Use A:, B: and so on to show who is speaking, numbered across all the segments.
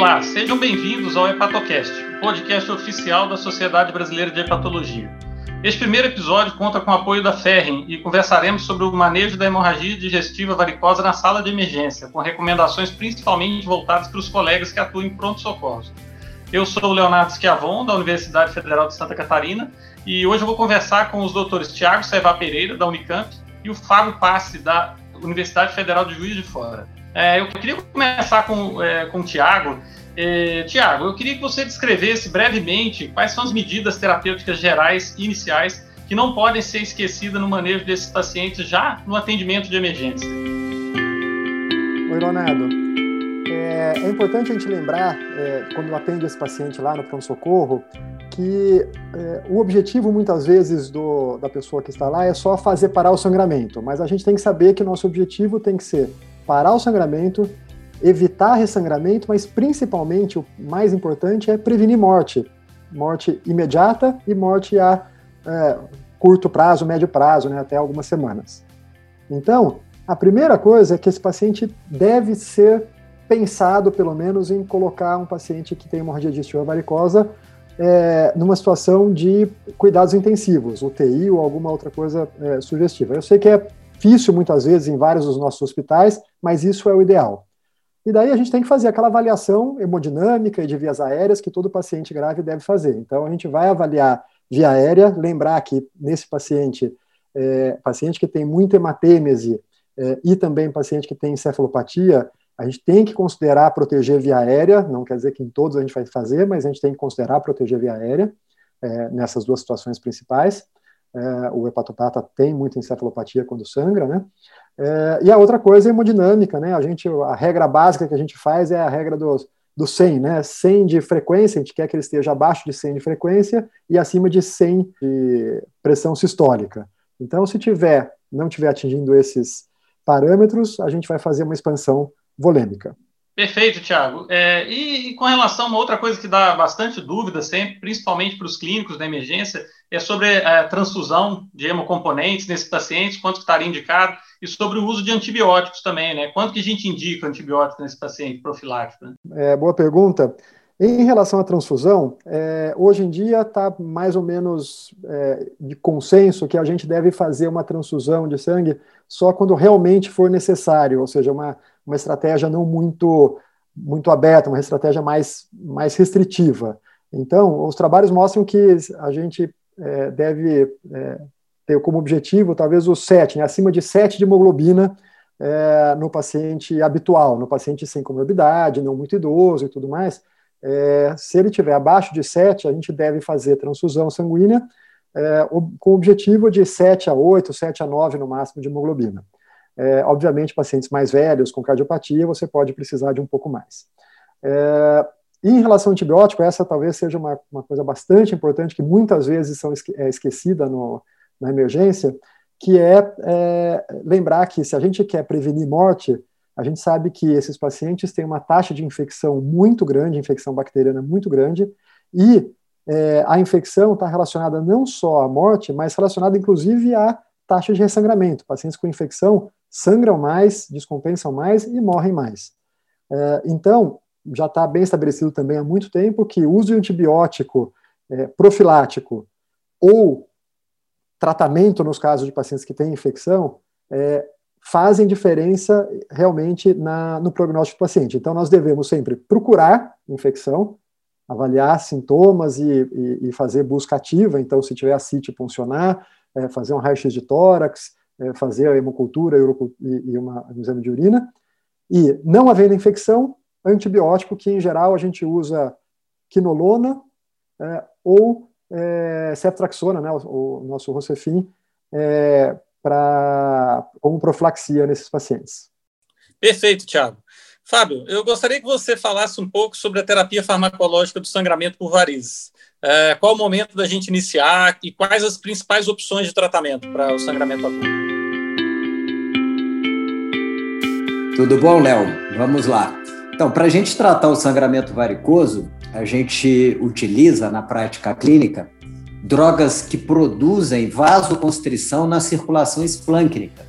A: Olá, sejam bem-vindos ao Hepatocast, podcast oficial da Sociedade Brasileira de Hepatologia. Este primeiro episódio conta com o apoio da Ferrin e conversaremos sobre o manejo da hemorragia digestiva varicosa na sala de emergência, com recomendações principalmente voltadas para os colegas que atuam em pronto-socorro. Eu sou o Leonardo Schiavon, da Universidade Federal de Santa Catarina, e hoje eu vou conversar com os doutores Tiago Serva Pereira, da Unicamp, e o Fábio Passe, da Universidade Federal de Juiz de Fora. É, eu queria começar com, é, com o Tiago. É, Tiago, eu queria que você descrevesse brevemente quais são as medidas terapêuticas gerais iniciais que não podem ser esquecidas no manejo desses pacientes já no atendimento de emergência.
B: Oi, Leonardo. É, é importante a gente lembrar, é, quando atende esse paciente lá no pronto-socorro, que é, o objetivo muitas vezes do, da pessoa que está lá é só fazer parar o sangramento, mas a gente tem que saber que o nosso objetivo tem que ser parar o sangramento, evitar ressangramento, mas principalmente o mais importante é prevenir morte. Morte imediata e morte a é, curto prazo, médio prazo, né, até algumas semanas. Então, a primeira coisa é que esse paciente deve ser pensado, pelo menos, em colocar um paciente que tem hemorragia digestiva varicosa é, numa situação de cuidados intensivos, UTI ou alguma outra coisa é, sugestiva. Eu sei que é difícil muitas vezes em vários dos nossos hospitais, mas isso é o ideal. E daí a gente tem que fazer aquela avaliação hemodinâmica e de vias aéreas que todo paciente grave deve fazer. Então a gente vai avaliar via aérea, lembrar que nesse paciente, é, paciente que tem muita hematêmese é, e também paciente que tem encefalopatia, a gente tem que considerar proteger via aérea, não quer dizer que em todos a gente vai fazer, mas a gente tem que considerar proteger via aérea é, nessas duas situações principais. É, o hepatopata tem muita encefalopatia quando sangra, né? É, e a outra coisa é hemodinâmica, né? A gente, a regra básica que a gente faz é a regra do, do 100, né? 100 de frequência, a gente quer que ele esteja abaixo de 100 de frequência e acima de 100 de pressão sistólica. Então, se tiver, não tiver atingindo esses parâmetros, a gente vai fazer uma expansão volêmica.
A: Perfeito, Tiago. É, e, e, com relação a uma outra coisa que dá bastante dúvida sempre, principalmente para os clínicos da emergência, é sobre a transfusão de hemocomponentes nesses pacientes, quanto estaria indicado, e sobre o uso de antibióticos também, né? Quanto que a gente indica antibiótico nesse paciente profilático? Né?
B: É, boa pergunta. Em relação à transfusão, é, hoje em dia está mais ou menos é, de consenso que a gente deve fazer uma transfusão de sangue só quando realmente for necessário, ou seja, uma, uma estratégia não muito, muito aberta, uma estratégia mais, mais restritiva. Então, os trabalhos mostram que a gente é, deve é, ter como objetivo talvez o 7, né, acima de 7 de hemoglobina é, no paciente habitual, no paciente sem comorbidade, não muito idoso e tudo mais. É, se ele tiver abaixo de 7, a gente deve fazer transfusão sanguínea é, com o objetivo de 7 a 8, 7 a 9 no máximo de hemoglobina. É, obviamente, pacientes mais velhos com cardiopatia, você pode precisar de um pouco mais. É, e em relação ao antibiótico, essa talvez seja uma, uma coisa bastante importante que muitas vezes são esque é esquecida no, na emergência, que é, é, lembrar que se a gente quer prevenir morte, a gente sabe que esses pacientes têm uma taxa de infecção muito grande, infecção bacteriana muito grande, e é, a infecção está relacionada não só à morte, mas relacionada inclusive à taxa de ressangramento. Pacientes com infecção sangram mais, descompensam mais e morrem mais. É, então, já está bem estabelecido também há muito tempo que o uso de antibiótico é, profilático ou tratamento nos casos de pacientes que têm infecção é, fazem diferença realmente no prognóstico do paciente. Então, nós devemos sempre procurar infecção, avaliar sintomas e, e, e fazer busca ativa. Então, se tiver a CIT funcionar, é, fazer um raio-x de tórax, é, fazer a hemocultura e, uma, um exame de urina. E, não havendo infecção, antibiótico que, em geral, a gente usa quinolona é, ou é, ceftraxona, né, o, o nosso Rocefin, é, pra, como profilaxia nesses pacientes.
A: Perfeito, Tiago. Fábio, eu gostaria que você falasse um pouco sobre a terapia farmacológica do sangramento por varizes. É, qual o momento da gente iniciar e quais as principais opções de tratamento para o sangramento agudo?
C: Tudo bom, Léo? Vamos lá. Então, para a gente tratar o sangramento varicoso, a gente utiliza na prática clínica drogas que produzem vasoconstrição na circulação esplâncnica.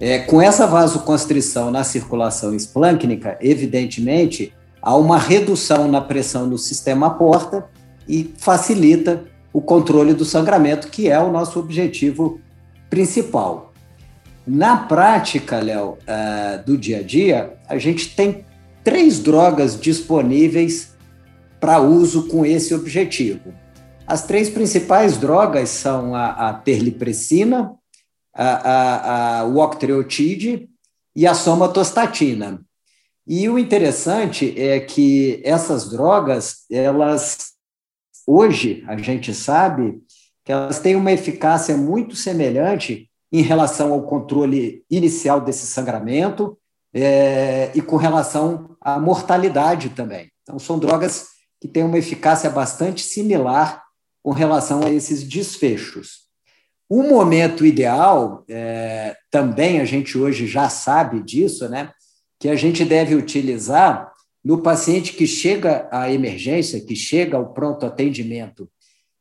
C: É, com essa vasoconstrição na circulação esplâncnica, evidentemente, há uma redução na pressão no sistema porta e facilita o controle do sangramento, que é o nosso objetivo principal. Na prática, Léo, uh, do dia a dia, a gente tem três drogas disponíveis para uso com esse objetivo. As três principais drogas são a, a terlipressina, a, a, a, octreotide e a somatostatina. E o interessante é que essas drogas, elas hoje a gente sabe que elas têm uma eficácia muito semelhante em relação ao controle inicial desse sangramento é, e com relação à mortalidade também. Então, são drogas que têm uma eficácia bastante similar com relação a esses desfechos. O momento ideal, é, também a gente hoje já sabe disso, né? Que a gente deve utilizar no paciente que chega à emergência, que chega ao pronto atendimento,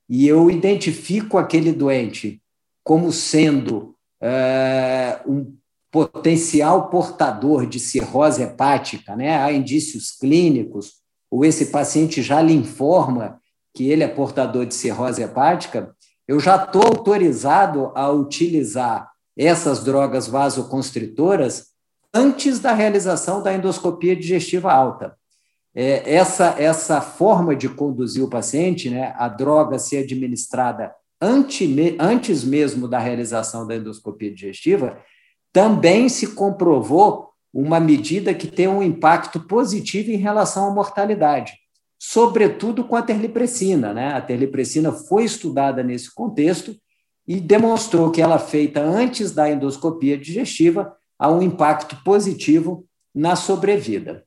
C: e eu identifico aquele doente como sendo é, um potencial portador de cirrose hepática, né? há indícios clínicos, ou esse paciente já lhe informa que ele é portador de cirrose hepática, eu já estou autorizado a utilizar essas drogas vasoconstritoras antes da realização da endoscopia digestiva alta. É, essa, essa forma de conduzir o paciente, né, a droga ser administrada antes mesmo da realização da endoscopia digestiva, também se comprovou uma medida que tem um impacto positivo em relação à mortalidade, sobretudo com a terlipressina. Né? A terlipressina foi estudada nesse contexto e demonstrou que ela feita antes da endoscopia digestiva há um impacto positivo na sobrevida.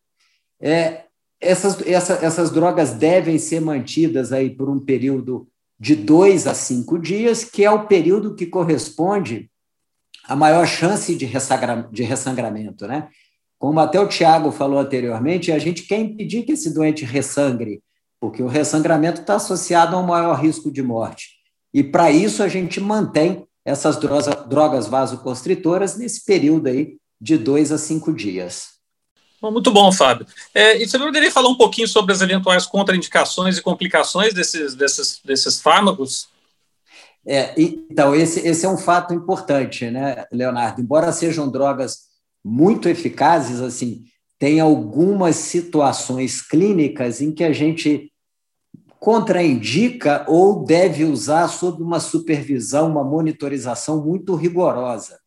C: É, essas, essa, essas drogas devem ser mantidas aí por um período de dois a cinco dias, que é o período que corresponde à maior chance de, ressagra, de ressangramento. Né? Como até o Tiago falou anteriormente, a gente quer impedir que esse doente ressangre, porque o ressangramento está associado a um maior risco de morte. E para isso a gente mantém essas drogas vasoconstritoras nesse período aí de dois a cinco dias.
A: Muito bom, Fábio. É, e você poderia falar um pouquinho sobre as eventuais contraindicações e complicações desses, desses, desses fármacos?
C: É, então, esse, esse é um fato importante, né, Leonardo? Embora sejam drogas muito eficazes, assim, tem algumas situações clínicas em que a gente contraindica ou deve usar sob uma supervisão, uma monitorização muito rigorosa.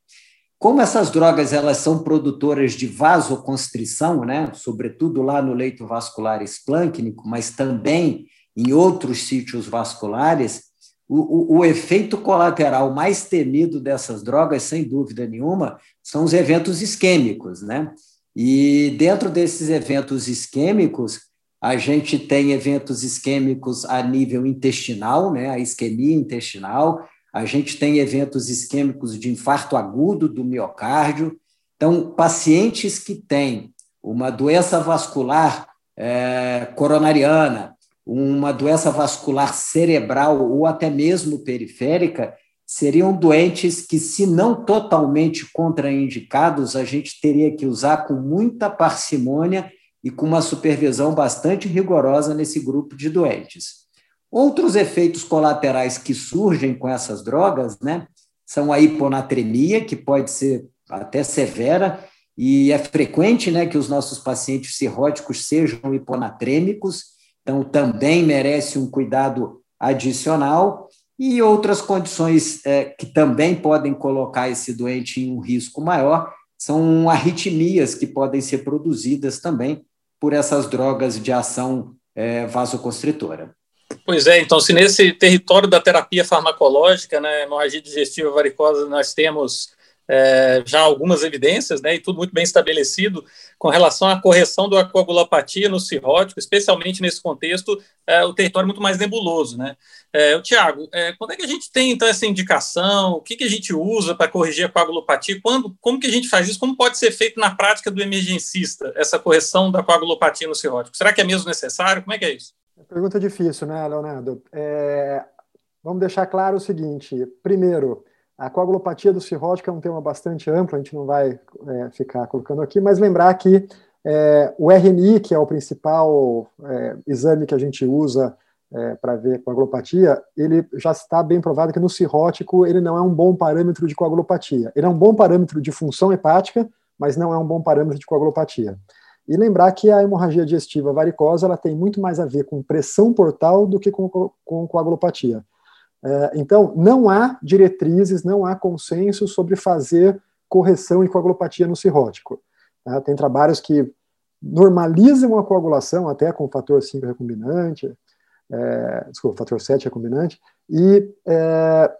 C: Como essas drogas elas são produtoras de vasoconstrição, né, sobretudo lá no leito vascular esplâncnico, mas também em outros sítios vasculares, o, o, o, efeito colateral mais temido dessas drogas, sem dúvida nenhuma, são os eventos isquêmicos, né? E dentro desses eventos isquêmicos, a gente tem eventos isquêmicos a nível intestinal, né? A isquemia intestinal, a gente tem eventos isquêmicos de infarto agudo do miocárdio. Então, pacientes que têm uma doença vascular é, coronariana, uma doença vascular cerebral ou até mesmo periférica, seriam doentes que, se não totalmente contraindicados, a gente teria que usar com muita parcimônia e com uma supervisão bastante rigorosa nesse grupo de doentes. Outros efeitos colaterais que surgem com essas drogas, né, são a hiponatremia, que pode ser até severa, e é frequente, né, que os nossos pacientes cirróticos sejam hiponatrêmicos, então também merece um cuidado adicional, e outras condições é, que também podem colocar esse doente em um risco maior são arritmias que podem ser produzidas também por essas drogas de ação é, vasoconstritora.
A: Pois é, então, se nesse território da terapia farmacológica, né, hemorragia digestiva varicosa, nós temos é, já algumas evidências, né, e tudo muito bem estabelecido, com relação à correção da coagulopatia no cirrótico, especialmente nesse contexto, é, o território é muito mais nebuloso, né. É, Tiago, é, quando é que a gente tem, então, essa indicação, o que, que a gente usa para corrigir a coagulopatia, quando, como que a gente faz isso, como pode ser feito na prática do emergencista, essa correção da coagulopatia no cirrótico? Será que é mesmo necessário? Como é que é isso?
B: Pergunta difícil, né, Leonardo? É, vamos deixar claro o seguinte: primeiro, a coagulopatia do cirrótico é um tema bastante amplo, a gente não vai é, ficar colocando aqui, mas lembrar que é, o RNI, que é o principal é, exame que a gente usa é, para ver coagulopatia, ele já está bem provado que no cirrótico ele não é um bom parâmetro de coagulopatia. Ele é um bom parâmetro de função hepática, mas não é um bom parâmetro de coagulopatia. E lembrar que a hemorragia digestiva varicosa ela tem muito mais a ver com pressão portal do que com, com coagulopatia. É, então, não há diretrizes, não há consenso sobre fazer correção em coagulopatia no cirrótico. Tá? Tem trabalhos que normalizam a coagulação até com o fator 5 recombinante, é, desculpa, fator 7 recombinante, e é,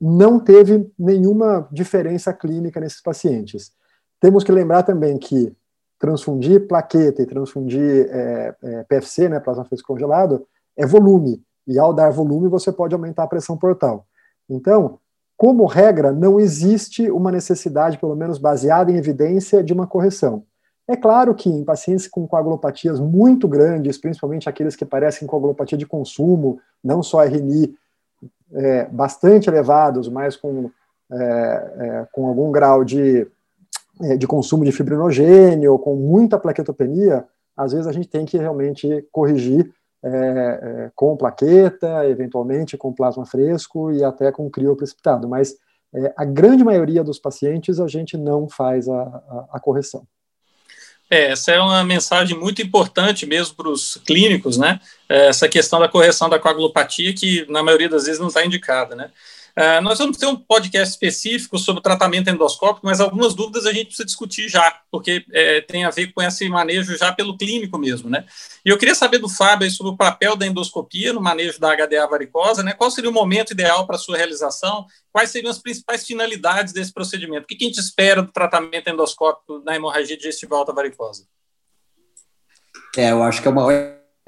B: não teve nenhuma diferença clínica nesses pacientes. Temos que lembrar também que transfundir plaqueta e transfundir é, é, PFC, né, plasma fresco congelado, é volume. E ao dar volume, você pode aumentar a pressão portal. Então, como regra, não existe uma necessidade, pelo menos baseada em evidência, de uma correção. É claro que em pacientes com coagulopatias muito grandes, principalmente aqueles que parecem coagulopatia de consumo, não só RNI é, bastante elevados, mas com, é, é, com algum grau de, é, de consumo de fibrinogênio, com muita plaquetopenia, às vezes a gente tem que realmente corrigir é, é, com plaqueta, eventualmente com plasma fresco e até com crio precipitado. Mas é, a grande maioria dos pacientes a gente não faz a, a, a correção.
A: É, essa é uma mensagem muito importante mesmo para os clínicos, né? É, essa questão da correção da coagulopatia, que na maioria das vezes não está indicada, né? Uh, nós vamos ter um podcast específico sobre tratamento endoscópico, mas algumas dúvidas a gente precisa discutir já, porque é, tem a ver com esse manejo já pelo clínico mesmo, né? E eu queria saber do Fábio sobre o papel da endoscopia no manejo da HDA varicosa, né? Qual seria o momento ideal para sua realização? Quais seriam as principais finalidades desse procedimento? O que a gente espera do tratamento endoscópico na hemorragia digestiva alta varicosa?
C: É, eu acho que é uma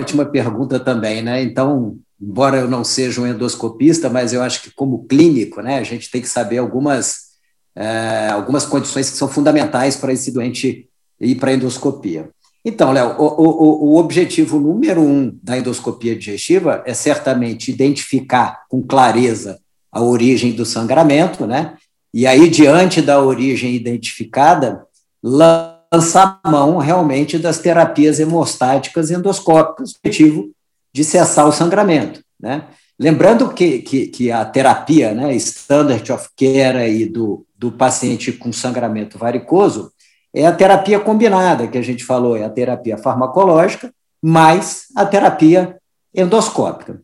C: ótima pergunta também, né? Então, embora eu não seja um endoscopista, mas eu acho que como clínico, né, a gente tem que saber algumas, é, algumas condições que são fundamentais para esse doente ir para a endoscopia. Então, Léo, o, o, o, objetivo número um da endoscopia digestiva é certamente identificar com clareza a origem do sangramento, né? E aí, diante da origem identificada, lançar mão realmente das terapias hemostáticas endoscópicas, objetivo de cessar o sangramento. Né? Lembrando que, que, que, a terapia, né, standard of care aí do, do paciente com sangramento varicoso, é a terapia combinada que a gente falou, é a terapia farmacológica mais a terapia endoscópica.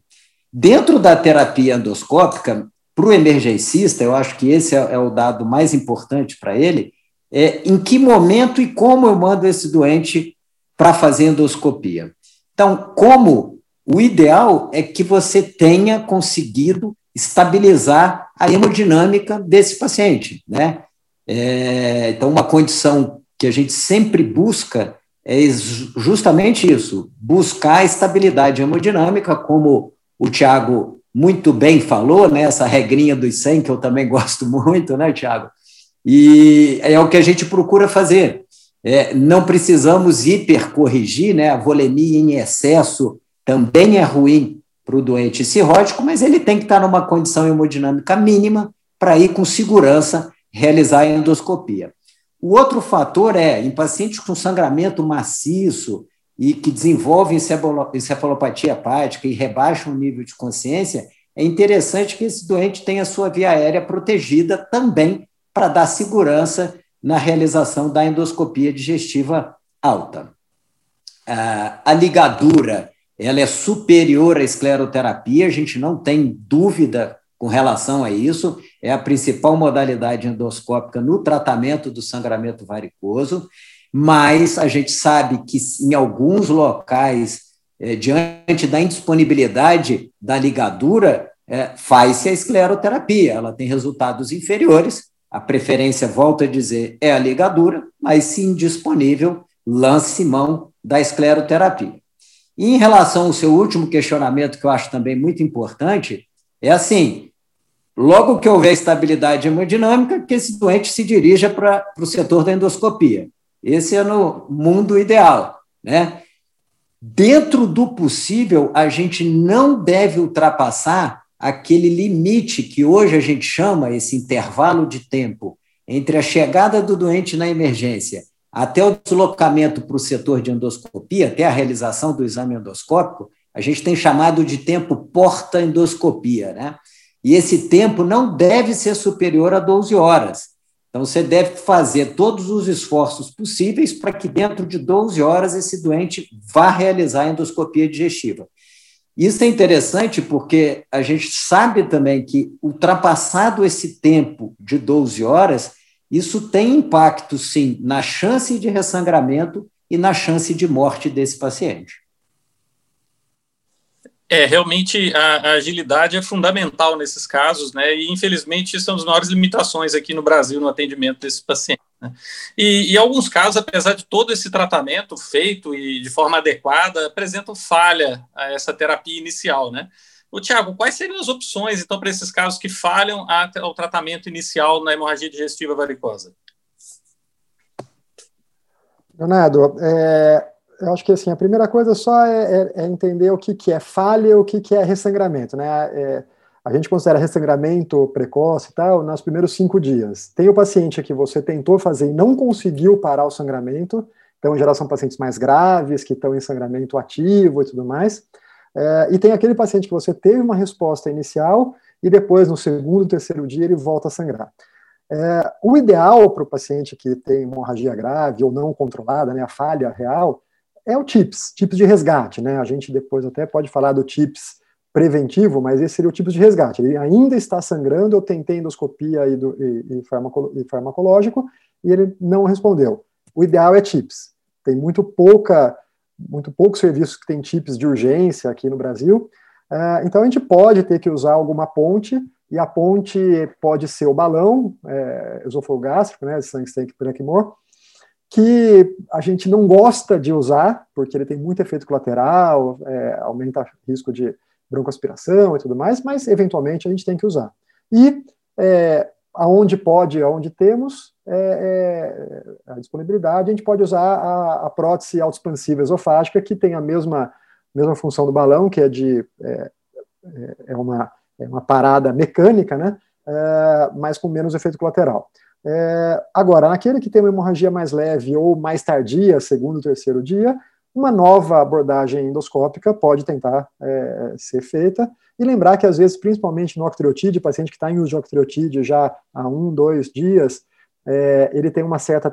C: Dentro da terapia endoscópica, para o emergencista, eu acho que esse é, é o dado mais importante para ele, é em que momento e como eu mando esse doente para fazer endoscopia. Então, como o ideal é que você tenha conseguido estabilizar a hemodinâmica desse paciente, né? É, então, uma condição que a gente sempre busca é justamente isso, buscar a estabilidade hemodinâmica, como o Tiago muito bem falou, né, essa regrinha dos 100, que eu também gosto muito, né, Tiago? E é o que a gente procura fazer. É, não precisamos hipercorrigir, né, a volemia em excesso também é ruim para o doente cirrótico, mas ele tem que estar numa condição hemodinâmica mínima para ir com segurança realizar a endoscopia. O outro fator é, em pacientes com sangramento maciço e que desenvolvem encefalopatia hepática e rebaixam o nível de consciência, é interessante que esse doente tenha sua via aérea protegida também para dar segurança na realização da endoscopia digestiva alta. A ligadura ela é superior à escleroterapia, a gente não tem dúvida com relação a isso, é a principal modalidade endoscópica no tratamento do sangramento varicoso, mas a gente sabe que em alguns locais, é, diante da indisponibilidade da ligadura, é, faz-se a escleroterapia, ela tem resultados inferiores, a preferência, volto a dizer, é a ligadura, mas se indisponível, lance mão da escleroterapia. E em relação ao seu último questionamento, que eu acho também muito importante, é assim: logo que houver estabilidade hemodinâmica, que esse doente se dirija para o setor da endoscopia. Esse é no mundo ideal. Né? Dentro do possível, a gente não deve ultrapassar aquele limite que hoje a gente chama esse intervalo de tempo entre a chegada do doente na emergência até o deslocamento para o setor de endoscopia, até a realização do exame endoscópico, a gente tem chamado de tempo porta-endoscopia, né? E esse tempo não deve ser superior a 12 horas. Então, você deve fazer todos os esforços possíveis para que, dentro de 12 horas, esse doente vá realizar a endoscopia digestiva. Isso é interessante porque a gente sabe também que, ultrapassado esse tempo de 12 horas, isso tem impacto, sim, na chance de ressangramento e na chance de morte desse paciente.
A: É, realmente a, a, agilidade é fundamental nesses casos, né? E infelizmente uma das maiores limitações aqui no Brasil no atendimento desses pacientes. Né? E, em alguns casos, apesar de todo esse tratamento feito e de forma adequada, apresentam falha a essa terapia inicial, né? O Tiago, quais seriam as opções, então, para esses casos que falham ao tratamento inicial na hemorragia digestiva varicosa?
B: Leonardo, é, eu acho que assim, a primeira coisa só é, é, é entender o que, que é falha e o que, que é ressangramento. Né? É, a gente considera ressangramento precoce e tal nos primeiros cinco dias. Tem o paciente que você tentou fazer e não conseguiu parar o sangramento, então, em geral, são pacientes mais graves, que estão em sangramento ativo e tudo mais. É, e tem aquele paciente que você teve uma resposta inicial e depois, no segundo, terceiro dia, ele volta a sangrar. É, o ideal para o paciente que tem hemorragia grave ou não controlada, né, a falha real, é o TIPS, TIPS de resgate, né? A gente depois até pode falar do TIPS preventivo, mas esse seria o TIPS de resgate. Ele ainda está sangrando, eu tentei endoscopia e, do, e, e, e farmacológico e ele não respondeu. O ideal é TIPS. Tem muito pouca, muito poucos serviços que tem TIPS de urgência aqui no Brasil. Uh, então a gente pode ter que usar alguma ponte e a ponte pode ser o balão é, esofalogástrico, né, sangue stank Blackmore, que a gente não gosta de usar, porque ele tem muito efeito colateral, é, aumenta o risco de broncoaspiração e tudo mais, mas eventualmente a gente tem que usar. E é, aonde pode, aonde temos é, é, a disponibilidade, a gente pode usar a, a prótese autoexpansiva esofágica, que tem a mesma, mesma função do balão, que é de é, é, é uma, é uma parada mecânica, né, mas com menos efeito colateral. É, agora, naquele que tem uma hemorragia mais leve ou mais tardia, segundo ou terceiro dia, uma nova abordagem endoscópica pode tentar é, ser feita. E lembrar que, às vezes, principalmente no octreotide, paciente que está em uso de octreotide já há um, dois dias, é, ele tem uma certa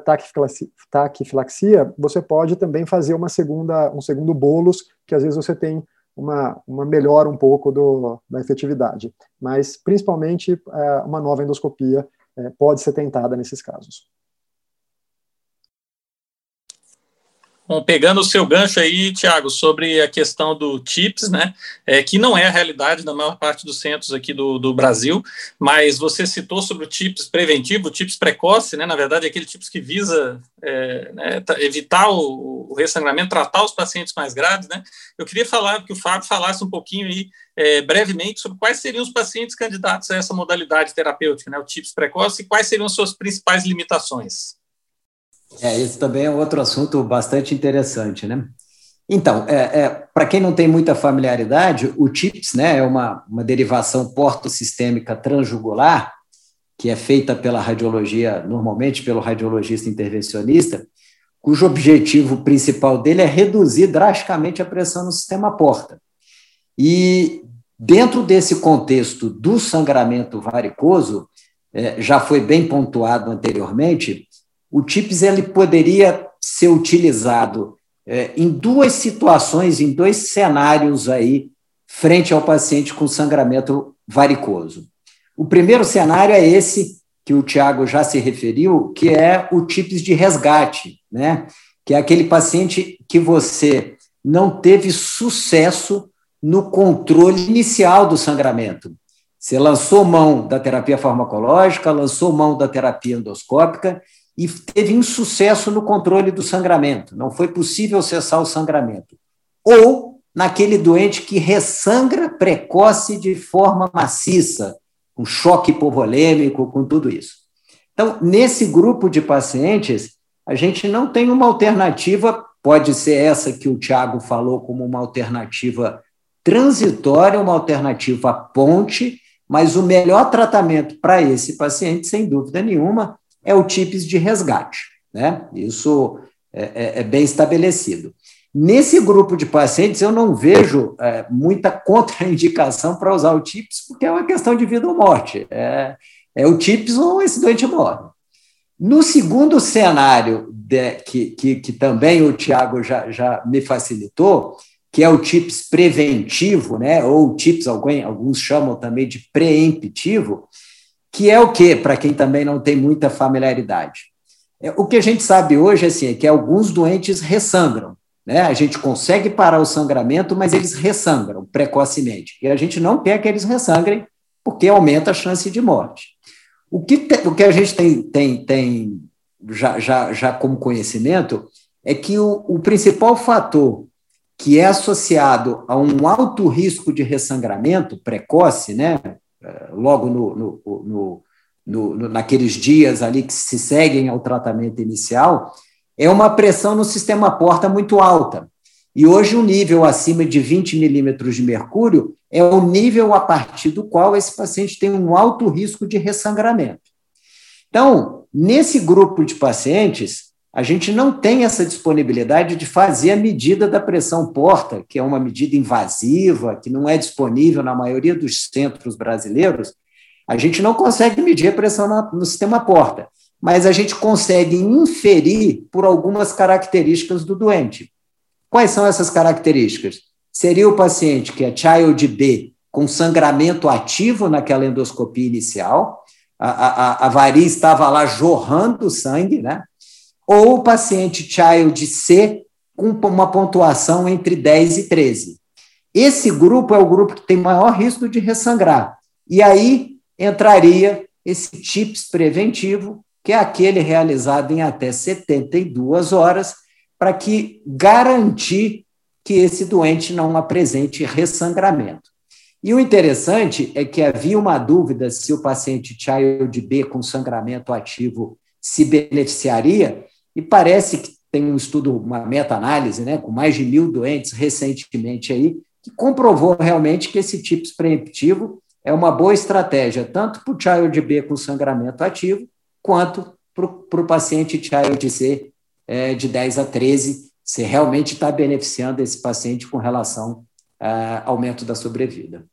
B: taquifilaxia, você pode também fazer uma segunda, um segundo bolos, que às vezes você tem uma, uma melhora um pouco do, da efetividade. Mas, principalmente, é, uma nova endoscopia é, pode ser tentada nesses casos.
A: Bom, pegando o seu gancho aí, Tiago, sobre a questão do TIPS, né, é, que não é a realidade da maior parte dos centros aqui do, do Brasil, mas você citou sobre o TIPS preventivo, o TIPS precoce, né, na verdade, aquele TIPS que visa é, né, evitar o, o, ressangramento, tratar os pacientes mais graves, né, eu queria falar, que o Fábio falasse um pouquinho aí, é, brevemente, sobre quais seriam os pacientes candidatos a essa modalidade terapêutica, né, o TIPS precoce, e quais seriam as suas principais limitações.
C: É, esse também é outro assunto bastante interessante, né? Então, é, é, para quem não tem muita familiaridade, o TIPS né, é uma, uma derivação portosistêmica transjugular, que é feita pela radiologia, normalmente pelo radiologista intervencionista, cujo objetivo principal dele é reduzir drasticamente a pressão no sistema porta. E dentro desse contexto do sangramento varicoso, é, já foi bem pontuado anteriormente, o TIPS ele poderia ser utilizado é, em duas situações, em dois cenários aí, frente ao paciente com sangramento varicoso. O primeiro cenário é esse que o Tiago já se referiu, que é o TIPS de resgate, né? que é aquele paciente que você não teve sucesso no controle inicial do sangramento. Você lançou mão da terapia farmacológica, lançou mão da terapia endoscópica e teve insucesso no controle do sangramento, não foi possível cessar o sangramento. Ou naquele doente que ressangra precoce de forma maciça, com choque hipovolêmico, com tudo isso. Então, nesse grupo de pacientes, a gente não tem uma alternativa, pode ser essa que o Tiago falou como uma alternativa transitória, uma alternativa ponte, mas o melhor tratamento para esse paciente, sem dúvida nenhuma, é o TIPS de resgate. né? Isso é, é, é bem estabelecido. Nesse grupo de pacientes, eu não vejo é, muita contraindicação para usar o TIPS, porque é uma questão de vida ou morte. É, é o TIPS ou esse doente morre. No segundo cenário, de, que, que, que, também o Tiago já, já me facilitou, que é o TIPS preventivo, né, ou TIPS, alguém, alguns chamam também de preemptivo, que é o que, para quem também não tem muita familiaridade? É, o que a gente sabe hoje assim, é que alguns doentes ressangram. Né? A gente consegue parar o sangramento, mas eles ressangram precocemente. E a gente não quer que eles ressangrem, porque aumenta a chance de morte. O que, te, o que a gente tem, tem, tem já, já, já como conhecimento é que o, o principal fator que é associado a um alto risco de ressangramento precoce, né, logo no, no, no, no, naqueles dias ali que se seguem ao tratamento inicial, é uma pressão no sistema porta muito alta. E hoje, um nível acima de 20 milímetros de mercúrio é o nível a partir do qual esse paciente tem um alto risco de ressangramento. Então, nesse grupo de pacientes, a gente não tem essa disponibilidade de fazer a medida da pressão porta, que é uma medida invasiva, que não é disponível na maioria dos centros brasileiros. A gente não consegue medir a pressão no sistema porta, mas a gente consegue inferir por algumas características do doente. Quais são essas características? Seria o paciente que é Child B com sangramento ativo naquela endoscopia inicial, a, a, a variz estava lá jorrando sangue, né? Ou o paciente Child C com uma pontuação entre 10 e 13. Esse grupo é o grupo que tem maior risco de ressangrar. E aí entraria esse TIPS preventivo, que é aquele realizado em até 72 horas, para que garantir que esse doente não apresente ressangramento. E o interessante é que havia uma dúvida se o paciente Child B com sangramento ativo se beneficiaria, e parece que tem um estudo, uma meta-análise, né, com mais de mil doentes recentemente aí, que comprovou realmente que esse TIPS preemptivo é uma boa estratégia, tanto para o Child B com sangramento ativo, quanto para o paciente Child C é, de 10 a 13, se realmente está beneficiando esse paciente com relação ao aumento da sobrevida.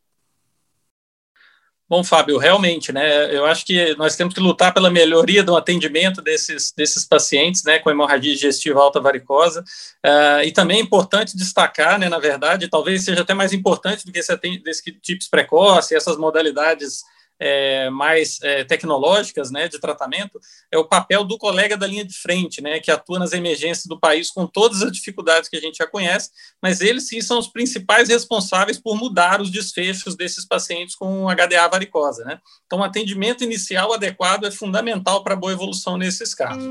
A: Bom, Fábio, realmente, né? Eu acho que nós temos que lutar pela melhoria do atendimento desses, desses pacientes, né, com hemorragia digestiva alta varicosa. Uh, e também é importante destacar, né, na verdade, talvez seja até mais importante do que esse, desse tipos precoce, essas modalidades é, mais é, tecnológicas né, de tratamento é o papel do colega da linha de frente, né, que atua nas emergências do país com todas as dificuldades que a gente já conhece, mas eles sim são os principais responsáveis por mudar os desfechos desses pacientes com HDA varicosa. Né? Então, o atendimento inicial adequado é fundamental para a boa evolução nesses casos.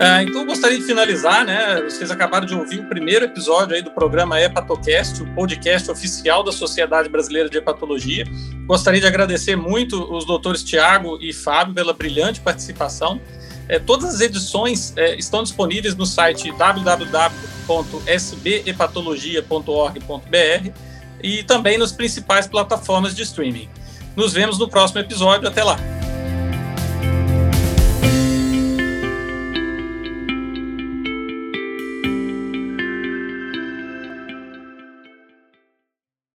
A: Ah, então, eu gostaria de finalizar, né? Vocês acabaram de ouvir o primeiro episódio aí do programa Hepatocast, o podcast oficial da Sociedade Brasileira de Hepatologia. Gostaria de agradecer muito os doutores Tiago e Fábio pela brilhante participação. É, todas as edições é, estão disponíveis no site www.sbhepatologia.org.br e também nas principais plataformas de streaming. Nos vemos no próximo episódio. Até lá!